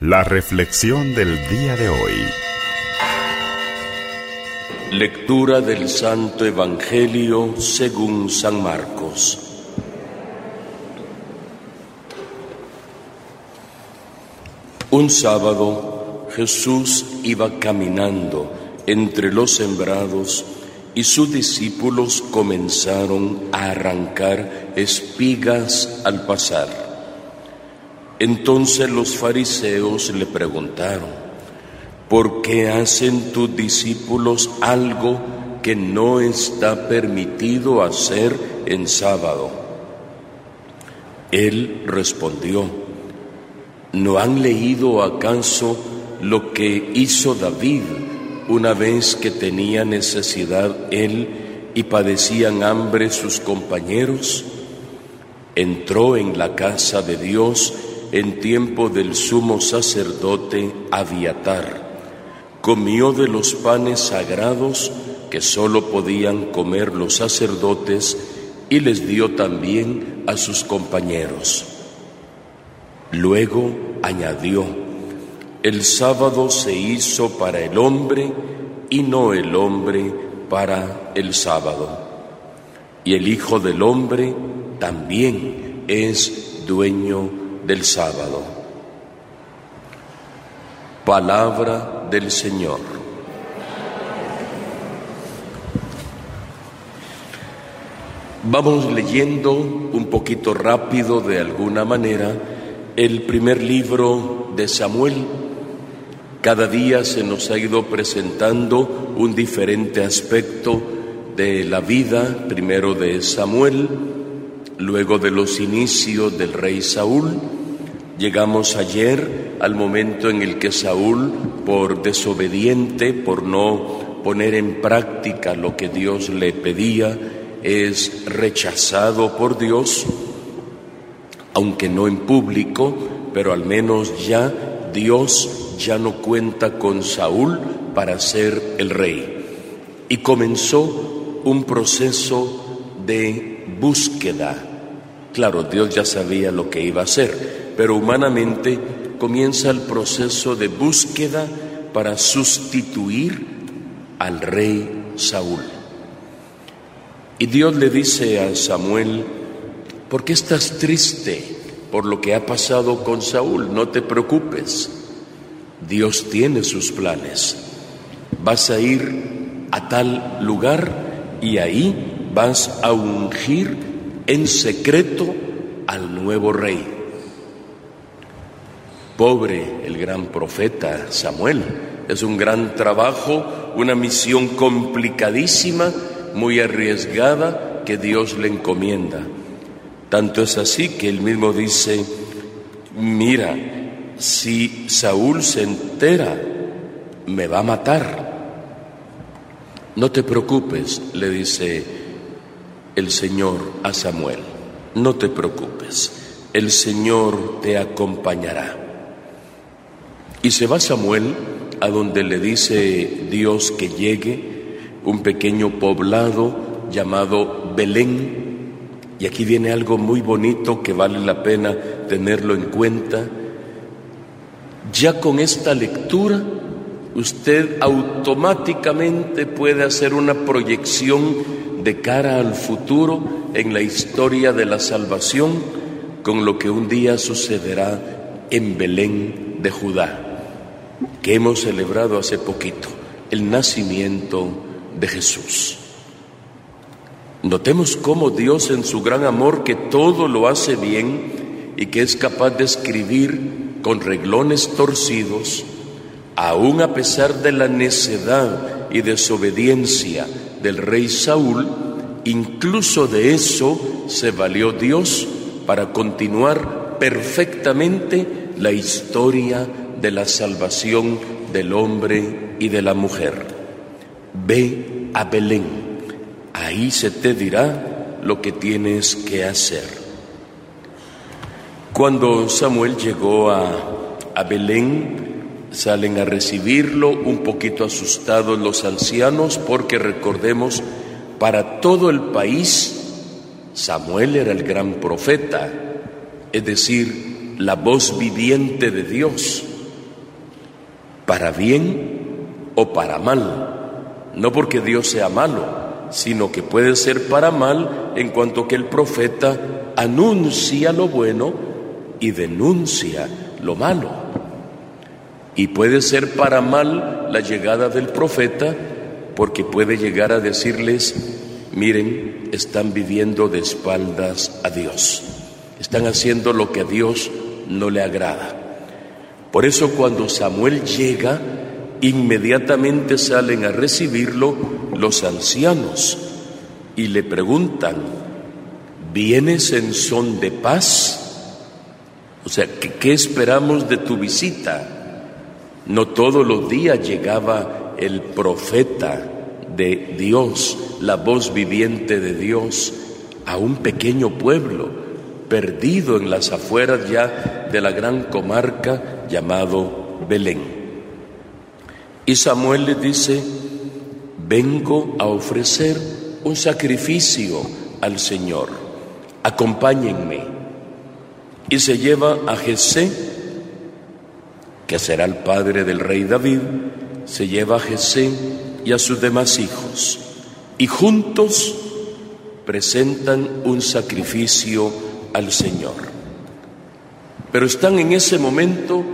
La reflexión del día de hoy. Lectura del Santo Evangelio según San Marcos. Un sábado Jesús iba caminando entre los sembrados y sus discípulos comenzaron a arrancar espigas al pasar. Entonces los fariseos le preguntaron, ¿por qué hacen tus discípulos algo que no está permitido hacer en sábado? Él respondió, ¿no han leído acaso lo que hizo David una vez que tenía necesidad él y padecían hambre sus compañeros? Entró en la casa de Dios en tiempo del sumo sacerdote Abiatar. Comió de los panes sagrados que sólo podían comer los sacerdotes y les dio también a sus compañeros. Luego añadió, el sábado se hizo para el hombre y no el hombre para el sábado. Y el Hijo del Hombre también es dueño del sábado. Palabra del Señor. Vamos leyendo un poquito rápido de alguna manera el primer libro de Samuel. Cada día se nos ha ido presentando un diferente aspecto de la vida, primero de Samuel, luego de los inicios del rey Saúl Llegamos ayer al momento en el que Saúl, por desobediente, por no poner en práctica lo que Dios le pedía, es rechazado por Dios, aunque no en público, pero al menos ya Dios ya no cuenta con Saúl para ser el rey. Y comenzó un proceso de búsqueda. Claro, Dios ya sabía lo que iba a hacer, pero humanamente comienza el proceso de búsqueda para sustituir al rey Saúl. Y Dios le dice a Samuel, ¿por qué estás triste por lo que ha pasado con Saúl? No te preocupes, Dios tiene sus planes. Vas a ir a tal lugar y ahí vas a ungir en secreto al nuevo rey. Pobre el gran profeta Samuel. Es un gran trabajo, una misión complicadísima, muy arriesgada que Dios le encomienda. Tanto es así que él mismo dice, mira, si Saúl se entera, me va a matar. No te preocupes, le dice el Señor a Samuel, no te preocupes, el Señor te acompañará. Y se va Samuel a donde le dice Dios que llegue, un pequeño poblado llamado Belén. Y aquí viene algo muy bonito que vale la pena tenerlo en cuenta. Ya con esta lectura, usted automáticamente puede hacer una proyección de cara al futuro en la historia de la salvación con lo que un día sucederá en Belén de Judá que hemos celebrado hace poquito, el nacimiento de Jesús. Notemos cómo Dios en su gran amor que todo lo hace bien y que es capaz de escribir con reglones torcidos, aun a pesar de la necedad y desobediencia del rey Saúl, incluso de eso se valió Dios para continuar perfectamente la historia de la salvación del hombre y de la mujer. Ve a Belén, ahí se te dirá lo que tienes que hacer. Cuando Samuel llegó a, Belén, salen a recibirlo un poquito asustados los ancianos porque recordemos, para todo el país, Samuel era el gran profeta, es decir, la voz viviente de Dios para bien o para mal. No porque Dios sea malo, sino que puede ser para mal en cuanto que el profeta anuncia lo bueno y denuncia lo malo. Y puede ser para mal la llegada del profeta porque puede llegar a decirles, miren, están viviendo de espaldas a Dios, están haciendo lo que a Dios no le agrada. Por eso cuando Samuel llega, inmediatamente salen a recibirlo los ancianos y le preguntan, ¿vienes en son de paz? O sea, ¿qué, esperamos de tu visita? No todos los días llegaba el profeta de Dios, la voz viviente de Dios, a un pequeño pueblo perdido en las afueras ya de la gran comarca llamado Belén. Y Samuel le dice, vengo a ofrecer un sacrificio al Señor, acompáñenme y se lleva a Jesé, que será el padre del rey David, se lleva a Jesé y a sus demás hijos, y juntos presentan un sacrificio al Señor. Pero están en ese momento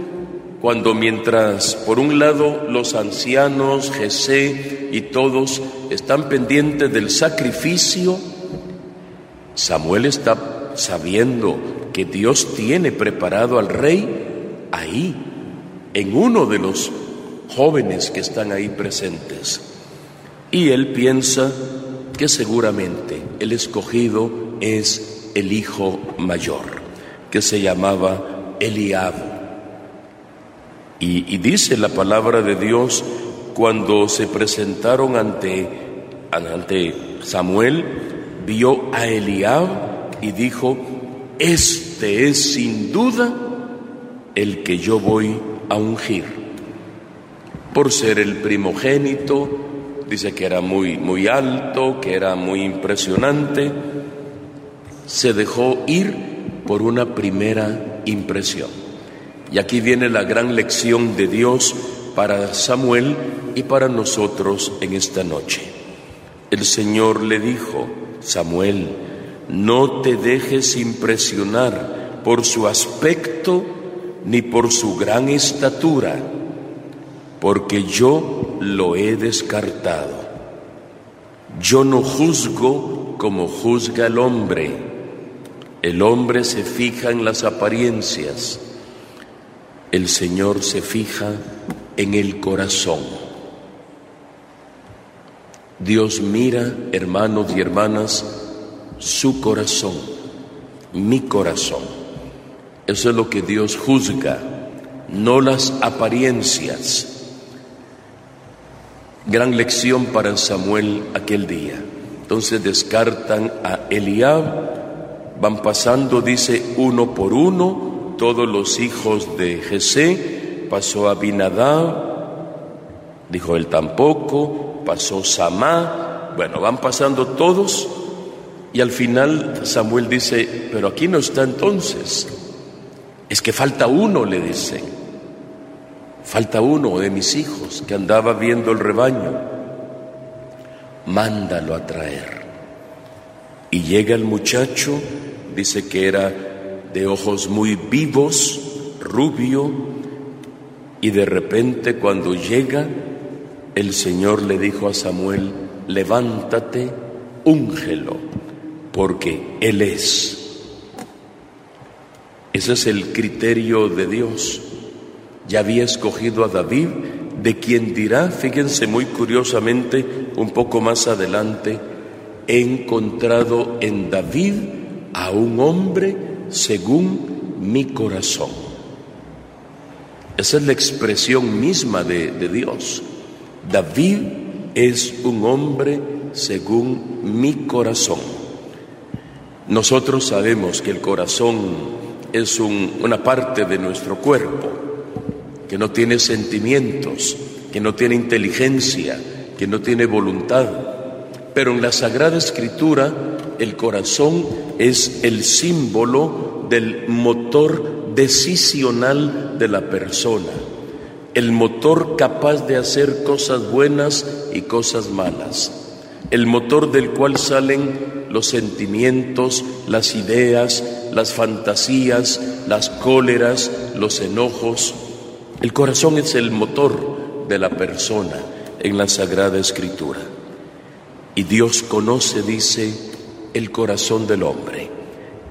cuando mientras por un lado los ancianos, Jesé y todos están pendientes del sacrificio, Samuel está sabiendo que Dios tiene preparado al rey ahí, en uno de los jóvenes que están ahí presentes. Y él piensa que seguramente el escogido es el hijo mayor, que se llamaba Eliab. Y, dice la palabra de Dios cuando se presentaron ante, ante Samuel, vio a Eliab y dijo, este es sin duda el que yo voy a ungir. Por ser el primogénito, dice que era muy, muy alto, que era muy impresionante, se dejó ir por una primera impresión. Y aquí viene la gran lección de Dios para Samuel y para nosotros en esta noche. El Señor le dijo, Samuel, no te dejes impresionar por su aspecto ni por su gran estatura, porque yo lo he descartado. Yo no juzgo como juzga el hombre. El hombre se fija en las apariencias. El Señor se fija en el corazón. Dios mira, hermanos y hermanas, su corazón, mi corazón. Eso es lo que Dios juzga, no las apariencias. Gran lección para Samuel aquel día. Entonces descartan a Eliab, van pasando, dice, uno por uno, todos los hijos de Jesé, pasó a Binadab, dijo él tampoco, pasó Samá, bueno, van pasando todos y al final Samuel dice, pero aquí no está entonces. Es que falta uno, le dice. Falta uno de mis hijos que andaba viendo el rebaño. Mándalo a traer. Y llega el muchacho, dice que era de ojos muy vivos, rubio, y de repente cuando llega, el Señor le dijo a Samuel, levántate, úngelo porque Él es. Ese es el criterio de Dios. Ya había escogido a David, de quien dirá, fíjense muy curiosamente, un poco más adelante, he encontrado en David a un hombre según mi corazón. Esa es la expresión misma de, de Dios. David es un hombre según mi corazón. Nosotros sabemos que el corazón es una parte de nuestro cuerpo, que no tiene sentimientos, que no tiene inteligencia, que no tiene voluntad. Pero en la Sagrada Escritura el corazón es el símbolo del motor decisional de la persona. el motor capaz de hacer cosas buenas y cosas malas, el motor del cual salen los sentimientos, las ideas, las fantasías, las cóleras, los enojos. El corazón es el motor de la persona en la Sagrada Escritura. Y Dios conoce, dice, el corazón del hombre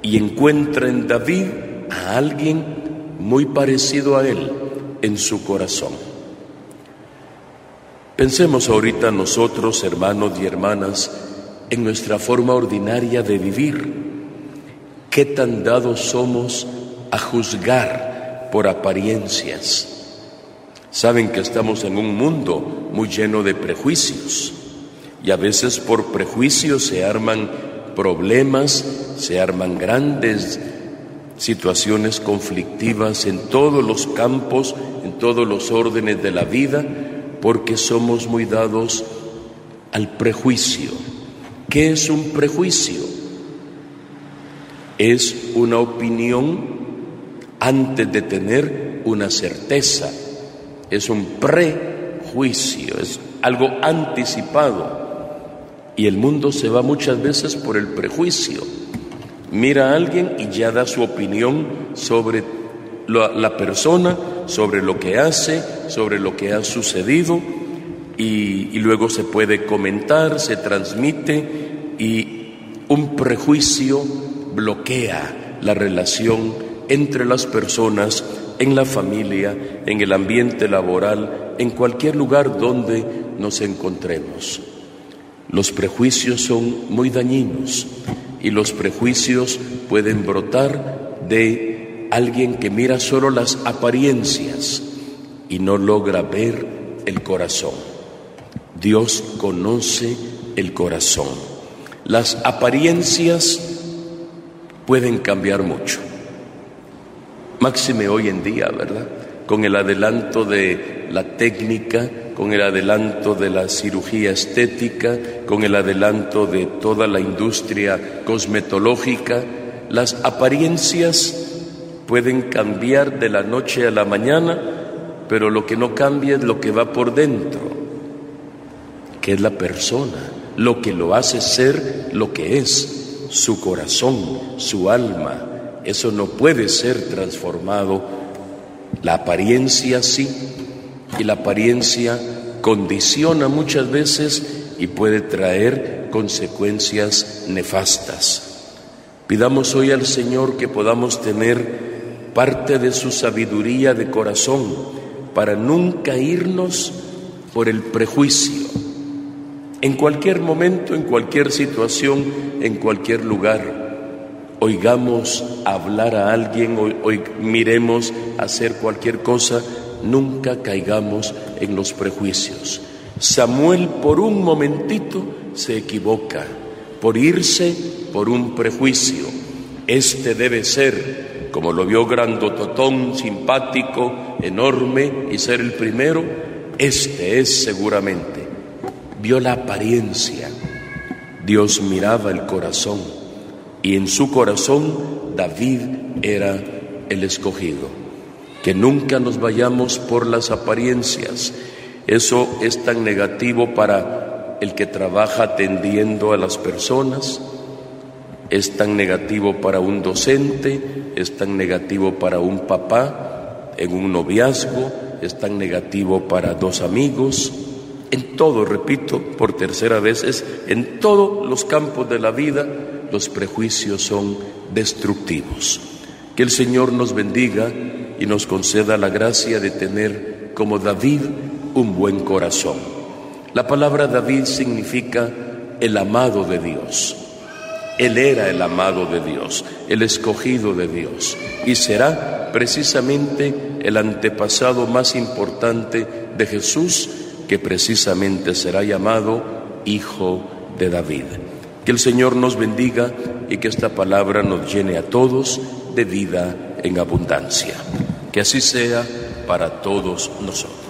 y encuentra en David a alguien muy parecido a él en su corazón. Pensemos ahorita nosotros, hermanos y hermanas, en nuestra forma ordinaria de vivir. ¿Qué tan dados somos a juzgar por apariencias? Saben que estamos en un mundo muy lleno de prejuicios y a veces por prejuicios se arman problemas, se arman grandes situaciones conflictivas en todos los campos, en todos los órdenes de la vida, porque somos muy dados al prejuicio. ¿Qué es un prejuicio? Es una opinión antes de tener una certeza. Es un prejuicio, es algo anticipado. Y el mundo se va muchas veces por el prejuicio. Mira a alguien y ya da su opinión sobre la, persona, sobre lo que hace, sobre lo que ha sucedido y, y luego se puede comentar, se transmite y un prejuicio bloquea la relación entre las personas, en la familia, en el ambiente laboral, en cualquier lugar donde nos encontremos. Los prejuicios son muy dañinos y los prejuicios pueden brotar de alguien que mira solo las apariencias y no logra ver el corazón. Dios conoce el corazón. Las apariencias pueden cambiar mucho. Máxime hoy en día, ¿verdad? Con el adelanto de la técnica, con el adelanto de la cirugía estética, con el adelanto de toda la industria cosmetológica, las apariencias pueden cambiar de la noche a la mañana, pero lo que no cambia es lo que va por dentro, que es la persona, lo que lo hace ser lo que es, su corazón, su alma. Eso no puede ser transformado. La apariencia sí, y la apariencia condiciona muchas veces y puede traer consecuencias nefastas. Pidamos hoy al Señor que podamos tener parte de su sabiduría de corazón para nunca irnos por el prejuicio. En cualquier momento, en cualquier situación, en cualquier lugar, oigamos hablar a alguien, hoy, miremos hacer cualquier cosa nunca caigamos en los prejuicios. Samuel por un momentito se equivoca, por irse por un prejuicio. Este debe ser, como lo vio grandototón, simpático, enorme y ser el primero, este es seguramente. Vio la apariencia, Dios miraba el corazón y en su corazón David era el escogido. Que nunca nos vayamos por las apariencias. Eso es tan negativo para el que trabaja atendiendo a las personas, es tan negativo para un docente, es tan negativo para un papá en un noviazgo, es tan negativo para dos amigos. En todo, repito, por tercera vez, es en todos los campos de la vida los prejuicios son destructivos. Que el Señor nos bendiga y nos conceda la gracia de tener como David un buen corazón. La palabra David significa el amado de Dios. Él era el amado de Dios, el escogido de Dios, y será precisamente el antepasado más importante de Jesús, que precisamente será llamado Hijo de David. Que el Señor nos bendiga y que esta palabra nos llene a todos de vida en abundancia. Que así sea para todos nosotros.